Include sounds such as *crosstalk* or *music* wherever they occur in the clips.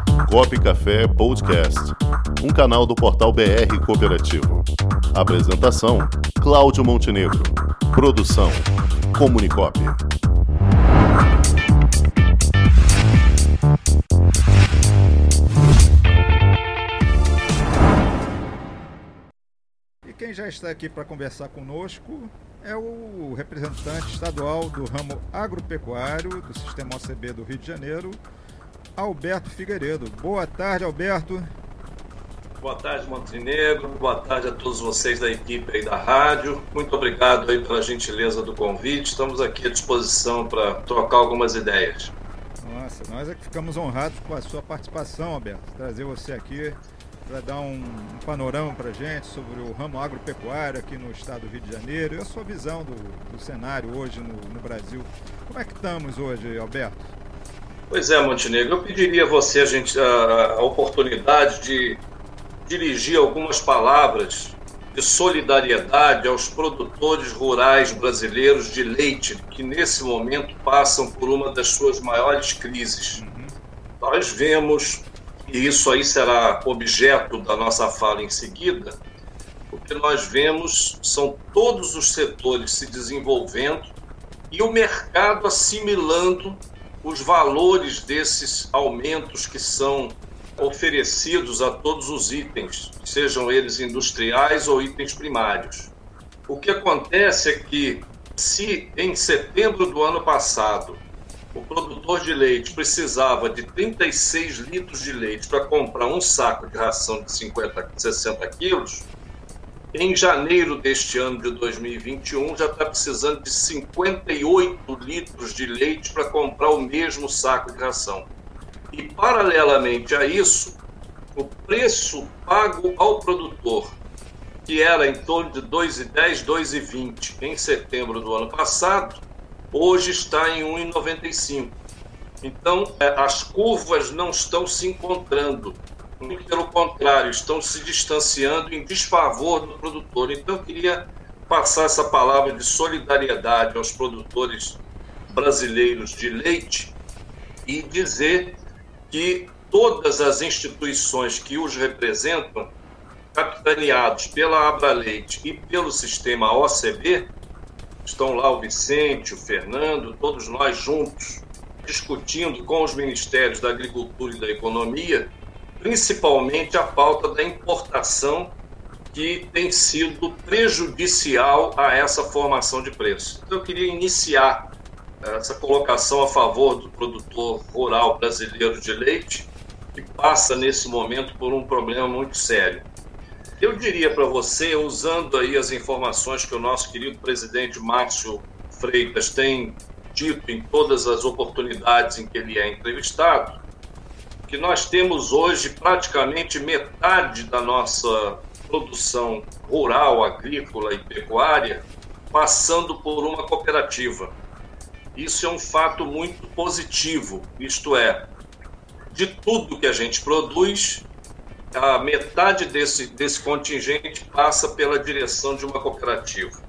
Comunicop Café Podcast, um canal do portal BR Cooperativo. Apresentação: Cláudio Montenegro. Produção: Comunicop. E quem já está aqui para conversar conosco é o representante estadual do ramo agropecuário do Sistema OCB do Rio de Janeiro, Alberto Figueiredo. Boa tarde, Alberto. Boa tarde, Montenegro. Boa tarde a todos vocês da equipe aí da rádio. Muito obrigado aí pela gentileza do convite. Estamos aqui à disposição para trocar algumas ideias. Nossa, nós é que ficamos honrados com a sua participação, Alberto. Trazer você aqui para dar um, um panorama para a gente sobre o ramo agropecuário aqui no estado do Rio de Janeiro e a sua visão do, do cenário hoje no, no Brasil. Como é que estamos hoje, Alberto? Pois é, Montenegro, eu pediria a você a, gente, a, a oportunidade de dirigir algumas palavras de solidariedade aos produtores rurais brasileiros de leite, que nesse momento passam por uma das suas maiores crises. Uhum. Nós vemos, e isso aí será objeto da nossa fala em seguida, o que nós vemos são todos os setores se desenvolvendo e o mercado assimilando os valores desses aumentos que são oferecidos a todos os itens, sejam eles industriais ou itens primários. O que acontece é que, se em setembro do ano passado o produtor de leite precisava de 36 litros de leite para comprar um saco de ração de 50, 60 quilos, em janeiro deste ano de 2021 já está precisando de 58 litros de leite para comprar o mesmo saco de ração. E paralelamente a isso, o preço pago ao produtor, que era em torno de 2,10, 2,20 em setembro do ano passado, hoje está em 1,95. Então, é, as curvas não estão se encontrando muito pelo contrário, estão se distanciando em desfavor do produtor. Então, eu queria passar essa palavra de solidariedade aos produtores brasileiros de leite e dizer que todas as instituições que os representam, capitaneados pela Abra Leite e pelo sistema OCB, estão lá o Vicente, o Fernando, todos nós juntos, discutindo com os ministérios da Agricultura e da Economia principalmente a pauta da importação, que tem sido prejudicial a essa formação de preço. Então, eu queria iniciar eh, essa colocação a favor do produtor rural brasileiro de leite, que passa nesse momento por um problema muito sério. Eu diria para você, usando aí as informações que o nosso querido presidente Márcio Freitas tem dito em todas as oportunidades em que ele é entrevistado, que nós temos hoje praticamente metade da nossa produção rural, agrícola e pecuária passando por uma cooperativa. Isso é um fato muito positivo, isto é, de tudo que a gente produz, a metade desse, desse contingente passa pela direção de uma cooperativa.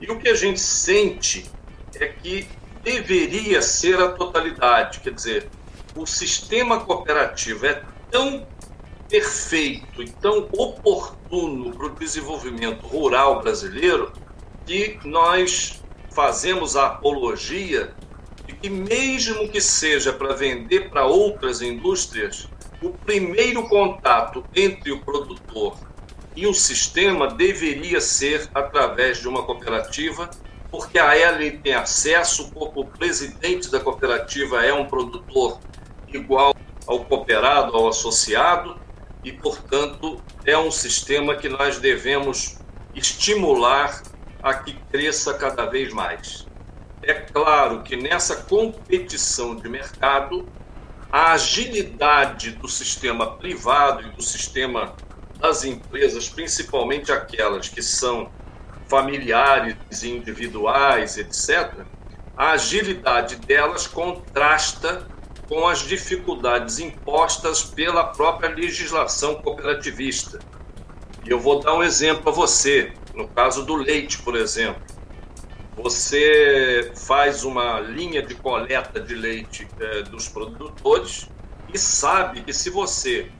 E o que a gente sente é que deveria ser a totalidade, quer dizer, o sistema cooperativo é tão perfeito e tão oportuno para o desenvolvimento rural brasileiro que nós fazemos a apologia de que, mesmo que seja para vender para outras indústrias, o primeiro contato entre o produtor e o sistema deveria ser através de uma cooperativa, porque a ela tem acesso, o presidente da cooperativa é um produtor igual ao cooperado, ao associado, e, portanto, é um sistema que nós devemos estimular a que cresça cada vez mais. É claro que nessa competição de mercado, a agilidade do sistema privado e do sistema das empresas, principalmente aquelas que são familiares individuais, etc., a agilidade delas contrasta com as dificuldades impostas pela própria legislação cooperativista. E eu vou dar um exemplo a você, no caso do leite, por exemplo. Você faz uma linha de coleta de leite eh, dos produtores e sabe que se você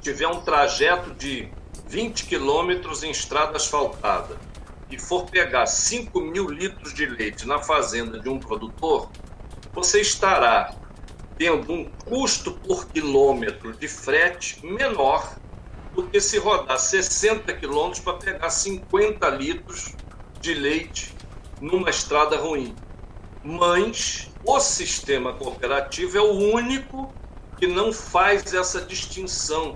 tiver um trajeto de 20 quilômetros em estrada asfaltada e for pegar 5 mil litros de leite na fazenda de um produtor, você estará tendo um custo por quilômetro de frete menor do que se rodar 60 quilômetros para pegar 50 litros de leite numa estrada ruim. Mas o sistema cooperativo é o único que não faz essa distinção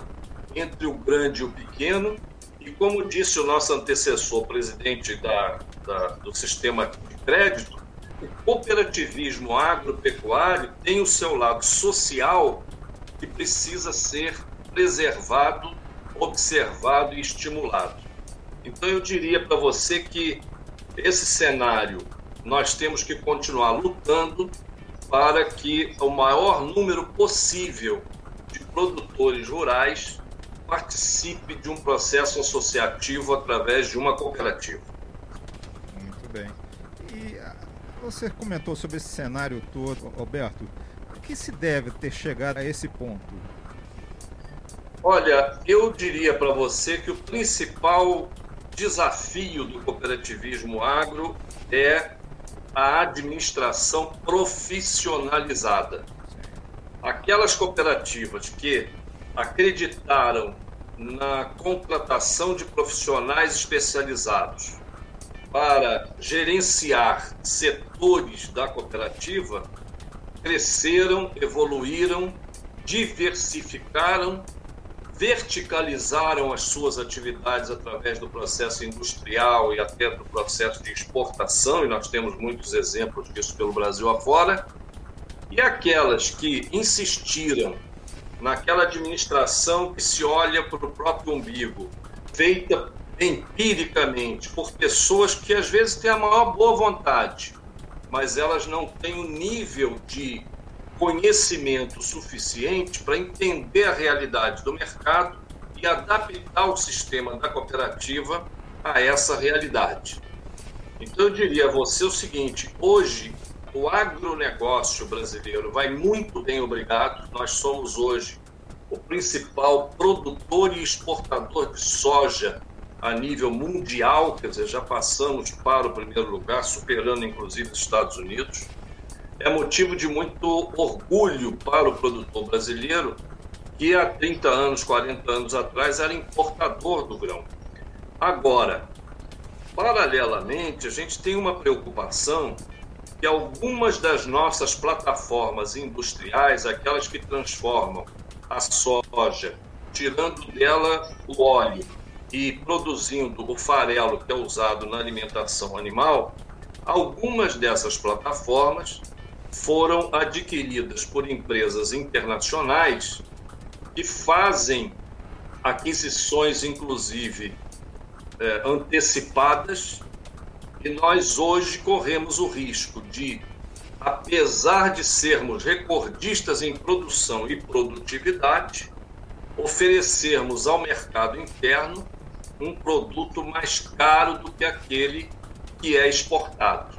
entre o grande e o pequeno. E como disse o nosso antecessor, presidente da, da, do sistema de crédito, o cooperativismo agropecuário tem o seu lado social que precisa ser preservado, observado e estimulado. Então eu diria para você que esse cenário nós temos que continuar lutando para que o maior número possível de produtores rurais participe de um processo associativo através de uma cooperativa. Muito bem. Você comentou sobre esse cenário todo, Roberto. O que se deve ter chegado a esse ponto? Olha, eu diria para você que o principal desafio do cooperativismo agro é a administração profissionalizada. Aquelas cooperativas que acreditaram na contratação de profissionais especializados para gerenciar setores da cooperativa cresceram, evoluíram, diversificaram verticalizaram as suas atividades através do processo industrial e até do processo de exportação, e nós temos muitos exemplos disso pelo Brasil afora, e aquelas que insistiram naquela administração que se olha para o próprio umbigo, feita empiricamente por pessoas que às vezes têm a maior boa vontade, mas elas não têm o nível de conhecimento suficiente para entender a realidade do mercado e adaptar o sistema da cooperativa a essa realidade. Então eu diria a você o seguinte: hoje o agronegócio brasileiro vai muito bem, obrigado. Nós somos hoje o principal produtor e exportador de soja a nível mundial, quer dizer, já passamos para o primeiro lugar, superando inclusive os Estados Unidos é motivo de muito orgulho para o produtor brasileiro, que há 30 anos, 40 anos atrás era importador do grão. Agora, paralelamente, a gente tem uma preocupação que algumas das nossas plataformas industriais, aquelas que transformam a soja, tirando dela o óleo e produzindo o farelo que é usado na alimentação animal, algumas dessas plataformas foram adquiridas por empresas internacionais que fazem aquisições, inclusive é, antecipadas, e nós hoje corremos o risco de, apesar de sermos recordistas em produção e produtividade, oferecermos ao mercado interno um produto mais caro do que aquele que é exportado.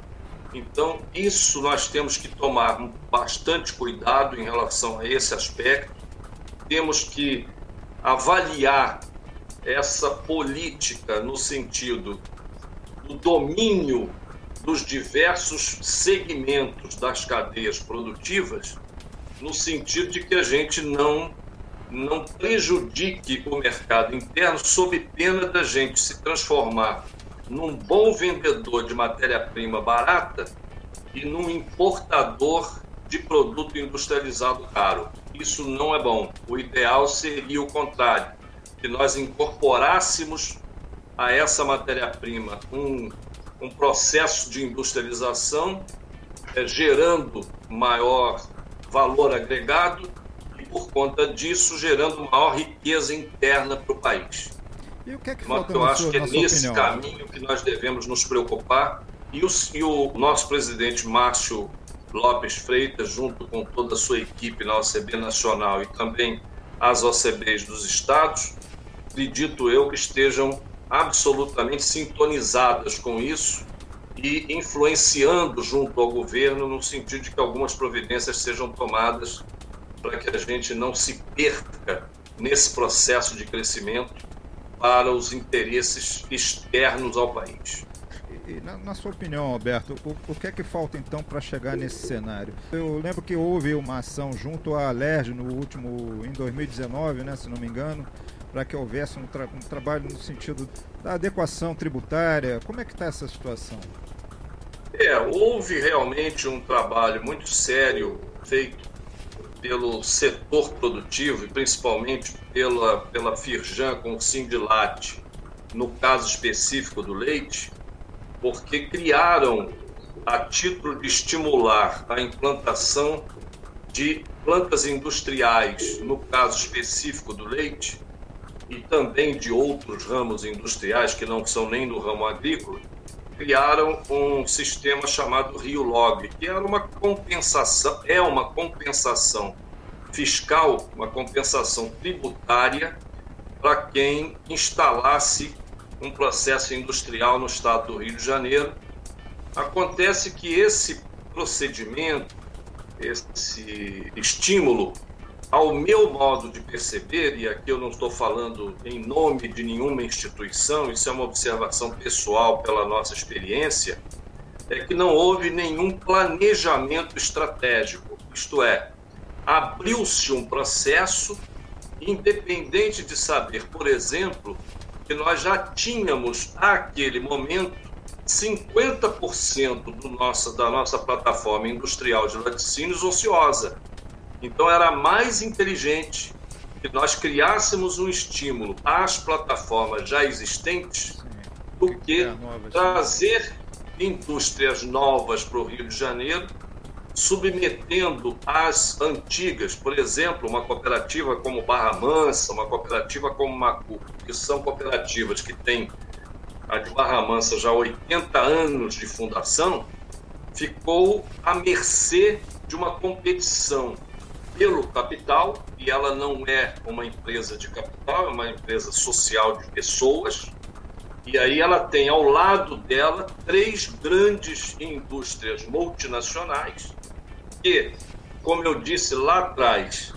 Então, isso nós temos que tomar bastante cuidado em relação a esse aspecto. Temos que avaliar essa política no sentido do domínio dos diversos segmentos das cadeias produtivas, no sentido de que a gente não não prejudique o mercado interno sob pena da gente se transformar num bom vendedor de matéria-prima barata e num importador de produto industrializado caro. Isso não é bom. O ideal seria o contrário, que nós incorporássemos a essa matéria-prima um, um processo de industrialização, é, gerando maior valor agregado por conta disso, gerando maior riqueza interna para o país. E o que é que falta Eu acho sua, que é nesse opinião? caminho que nós devemos nos preocupar. E o, e o nosso presidente Márcio Lopes Freitas, junto com toda a sua equipe na OCB Nacional e também as OCBs dos estados, acredito eu que estejam absolutamente sintonizadas com isso e influenciando junto ao governo no sentido de que algumas providências sejam tomadas para que a gente não se perca nesse processo de crescimento para os interesses externos ao país. E, na, na, sua opinião, Alberto, o, o, que é que falta então para chegar nesse cenário? Eu lembro que houve uma ação junto à LERJ no último, em 2019, né, se não me engano, para que houvesse um, tra um, trabalho no sentido da adequação tributária. Como é que está essa situação? É, houve realmente um trabalho muito sério feito pelo setor produtivo e principalmente pela, pela Firjan com o Sindilat, no caso específico do leite, porque criaram, a título de estimular a implantação de plantas industriais, no caso específico do leite, e também de outros ramos industriais que não são nem do ramo agrícola, criaram um sistema chamado Rio Log, que era uma compensação, é uma compensação fiscal, uma compensação tributária para quem instalasse um processo industrial no estado do Rio de Janeiro. Acontece que esse procedimento, esse estímulo, ao meu modo de perceber, e aqui eu não estou falando em nome de nenhuma instituição, isso é uma observação pessoal pela nossa experiência, é que não houve nenhum planejamento estratégico, isto é, abriu-se um processo independente de saber, por exemplo, que nós já tínhamos naquele momento 50% do nosso, da nossa plataforma industrial de laticínios ociosa. Então era mais inteligente que nós criássemos um estímulo às plataformas já existentes do que trazer indústrias novas para o Rio de Janeiro submetendo as antigas, por exemplo, uma cooperativa como Barra Mansa, uma cooperativa como Macu, que são cooperativas que têm a de Barra Mansa já 80 anos de fundação, ficou à mercê de uma competição pelo capital, e ela não é uma empresa de capital, é uma empresa social de pessoas, e aí ela tem ao lado dela três grandes indústrias multinacionais que, como eu disse lá atrás,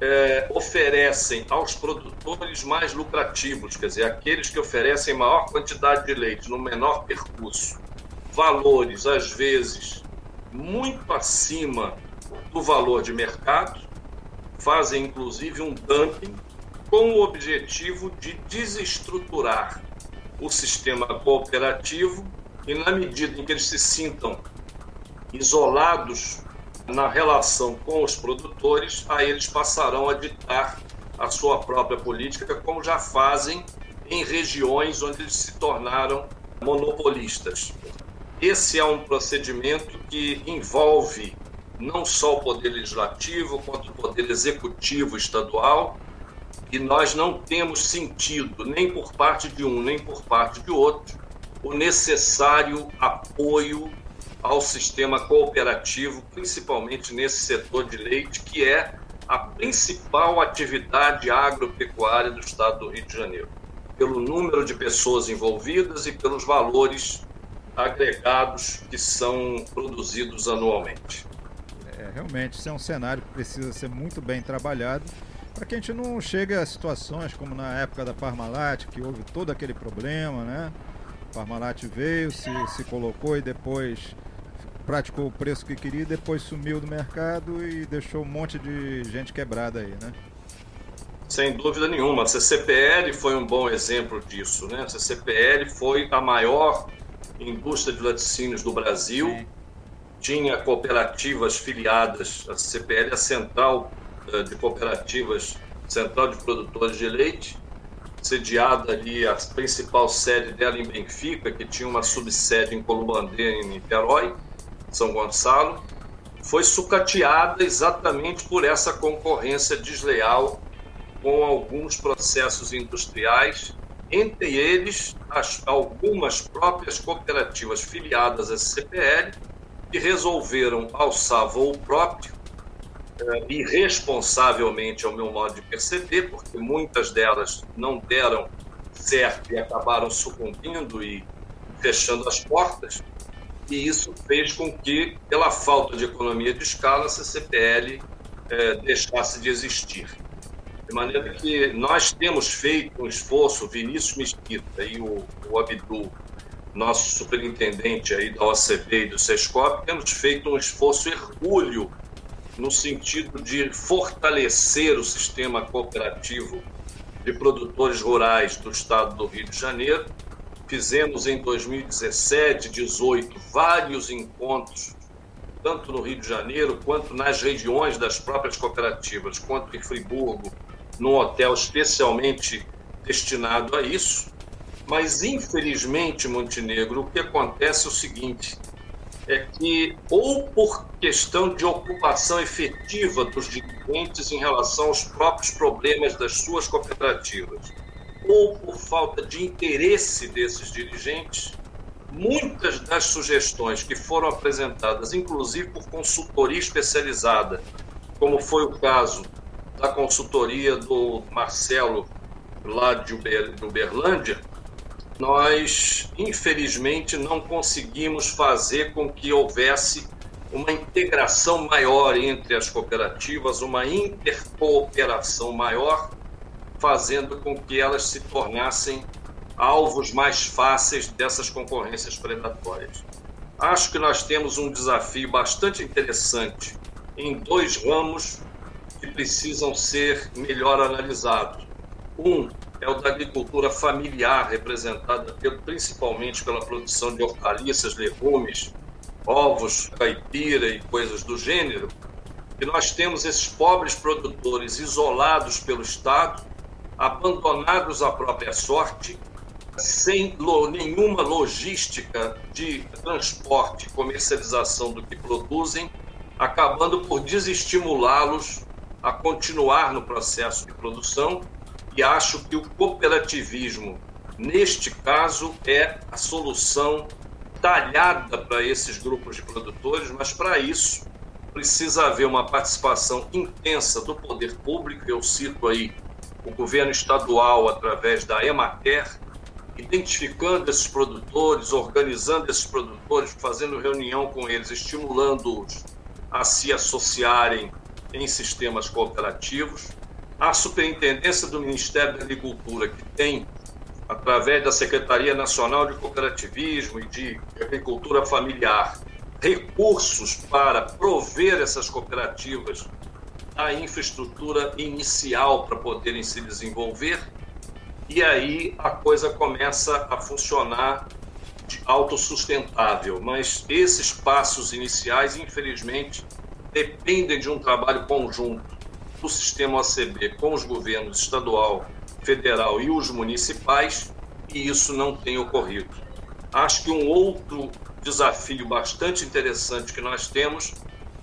é, oferecem aos produtores mais lucrativos, quer dizer, aqueles que oferecem maior quantidade de leite no menor percurso, valores, às vezes, muito acima do valor de mercado, fazem inclusive um dumping com o objetivo de desestruturar o sistema cooperativo e, na medida em que eles se sintam isolados na relação com os produtores, aí eles passarão a ditar a sua própria política, como já fazem em regiões onde eles se tornaram monopolistas. Esse é um procedimento que envolve não só o poder legislativo, quanto o poder executivo estadual, e nós não temos sentido, nem por parte de um, nem por parte de outro, o necessário apoio ao sistema cooperativo, principalmente nesse setor de leite, que é a principal atividade agropecuária do estado do Rio de Janeiro, pelo número de pessoas envolvidas e pelos valores agregados que são produzidos anualmente. É, realmente, isso é um cenário que precisa ser muito bem trabalhado para que a gente não chegue a situações como na época da Parmalat, que houve todo aquele problema, né? Parmalat veio, se, se colocou e depois praticou o preço que queria, depois sumiu do mercado e deixou um monte de gente quebrada aí, né? Sem dúvida nenhuma. A CCPL foi um bom exemplo disso, né? A CCPL foi a maior indústria de laticínios do Brasil. Sim. Tinha cooperativas filiadas, a CCPL é a central eh, de cooperativas, central de produtores de leite, sediada ali, a principal sede dela em Benfica, que tinha uma subsede em Columbandê, em Niterói são Gonçalo, foi sucateada exatamente por essa concorrência desleal com alguns processos industriais, entre eles as, algumas próprias cooperativas filiadas à CPL, que resolveram alçar voo próprio, eh, irresponsavelmente, ao meu modo de perceber, porque muitas delas não deram certo e acabaram sucumbindo e fechando as portas e isso fez com que, pela falta de economia de escala, a CCPL é, deixasse de existir. De maneira que nós temos feito um esforço, Vinícius Mesquita e o, o Abdu, nosso superintendente aí da OCB e do SESCOP, temos feito um esforço hercúleo no sentido de fortalecer o sistema cooperativo de produtores rurais do estado do Rio de Janeiro. Fizemos em 2017, 2018, vários encontros, tanto no Rio de Janeiro, quanto nas regiões das próprias cooperativas, quanto em Friburgo, num hotel especialmente destinado a isso. Mas, infelizmente, Montenegro, o que acontece é o seguinte: é que, ou por questão de ocupação efetiva dos dirigentes em relação aos próprios problemas das suas cooperativas, ou por falta de interesse desses dirigentes, muitas das sugestões que foram apresentadas, inclusive por consultoria especializada, como foi o caso da consultoria do Marcelo lá de Uberlândia, nós, infelizmente, não conseguimos fazer com que houvesse uma integração maior entre as cooperativas, uma intercooperação maior, fazendo com que elas se tornassem alvos mais fáceis dessas concorrências predatórias. Acho que nós temos um desafio bastante interessante em dois ramos que precisam ser melhor analisados. Um é o da agricultura familiar, representada principalmente pela produção de hortaliças, legumes, ovos, caipira e coisas do gênero, e nós temos esses pobres produtores isolados pelo Estado, abandonados à própria sorte, sem nenhuma logística de transporte comercialização do que produzem, acabando por desestimulá-los a continuar no processo de produção e acho que o cooperativismo, neste caso, é a solução talhada para esses grupos de produtores, mas para isso precisa haver uma participação intensa do poder público. Eu cito aí o governo estadual através da Emater, identificando esses produtores, organizando esses produtores, fazendo reunião com eles, estimulando-os a se associarem em sistemas cooperativos a Superintendência do Ministério da Agricultura, que tem, através da Secretaria Nacional de Cooperativismo e de Agricultura Familiar, recursos para prover essas cooperativas a infraestrutura inicial para poderem se desenvolver, e aí a coisa começa a funcionar de autossustentável. Mas esses passos iniciais, infelizmente, dependem de um trabalho conjunto do sistema OCB com os governos estadual, federal e os municipais, e isso não tem ocorrido. Acho que um outro desafio bastante interessante que nós temos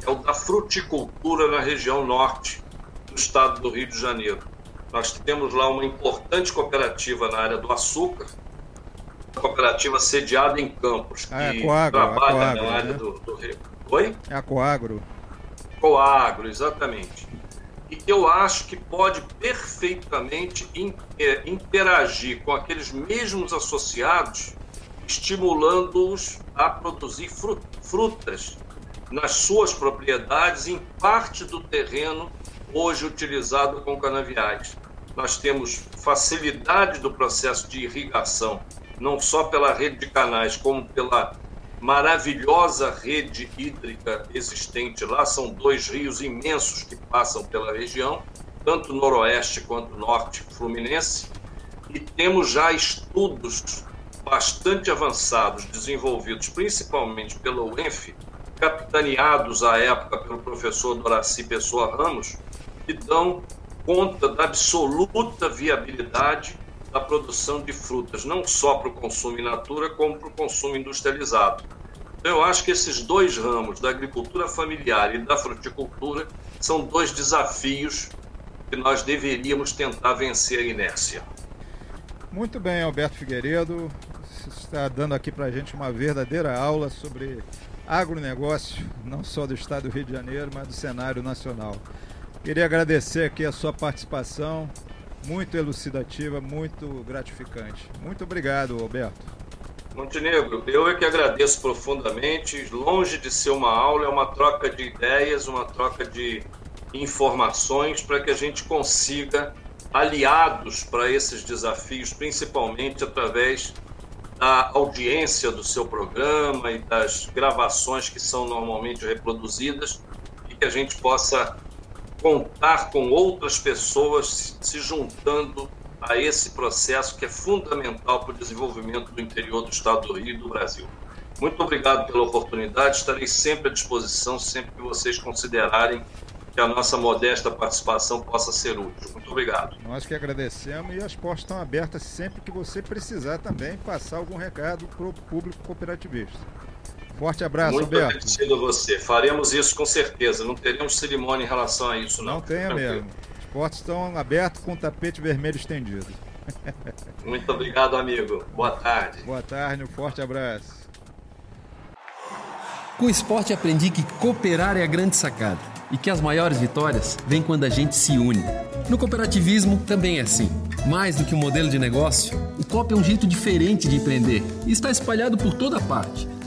é o da fruticultura na região norte do estado do Rio de Janeiro. Nós temos lá uma importante cooperativa na área do açúcar, cooperativa sediada em Campos, ah, que é Coagro, trabalha Coagro, na área né? do, do Rio. Oi? É a Coagro. Coagro, exatamente e eu acho que pode perfeitamente é, interagir com aqueles mesmos associados, estimulando-os a produzir frutas nas suas propriedades, em parte do terreno hoje utilizado com canaviais. Nós temos facilidade do processo de irrigação, não só pela rede de canais, como pela maravilhosa rede hídrica existente lá. São dois rios imensos que passam pela região, tanto noroeste quanto norte fluminense. E temos já estudos bastante avançados, desenvolvidos principalmente pela UENF, capitaneados à época pelo professor Doraci Pessoa Ramos, que dão conta da absoluta viabilidade da produção de frutas, não só para o consumo in natura, como para o consumo industrializado. Então, eu acho que esses dois ramos, da agricultura familiar e da fruticultura, são dois desafios que nós deveríamos tentar vencer a inércia. Muito bem, Alberto Figueiredo. Você está dando aqui para a gente uma verdadeira aula sobre agronegócio, não só do estado do Rio de Janeiro, mas do cenário nacional. Queria agradecer aqui a sua participação, muito elucidativa, muito gratificante. Muito obrigado, Alberto. Montenegro, eu é que agradeço profundamente. Longe de ser uma aula, é uma troca de ideias, uma troca de informações para que a gente consiga aliados para esses desafios, principalmente através da audiência do seu programa e das gravações que são normalmente reproduzidas e que a gente possa contar com outras pessoas se juntando a esse processo que é fundamental para o desenvolvimento do interior do Estado do Rio e do Brasil. Muito obrigado pela oportunidade, estarei sempre à disposição, sempre que vocês considerarem que a nossa modesta participação possa ser útil. Muito obrigado. Nós que agradecemos e as portas estão abertas sempre que você precisar também passar algum recado para o público cooperativista. Forte abraço, Muito Alberto. Muito agradecido a você. Faremos isso com certeza. Não teremos cerimônia em relação a isso, não. Não tenha Tranquilo. mesmo. As portas estão abertas com o tapete vermelho estendido. *laughs* Muito obrigado, amigo. Boa tarde. Boa tarde, um forte abraço. Com o esporte aprendi que cooperar é a grande sacada e que as maiores vitórias vêm quando a gente se une. No cooperativismo também é assim. Mais do que um modelo de negócio, o COP é um jeito diferente de empreender e está espalhado por toda parte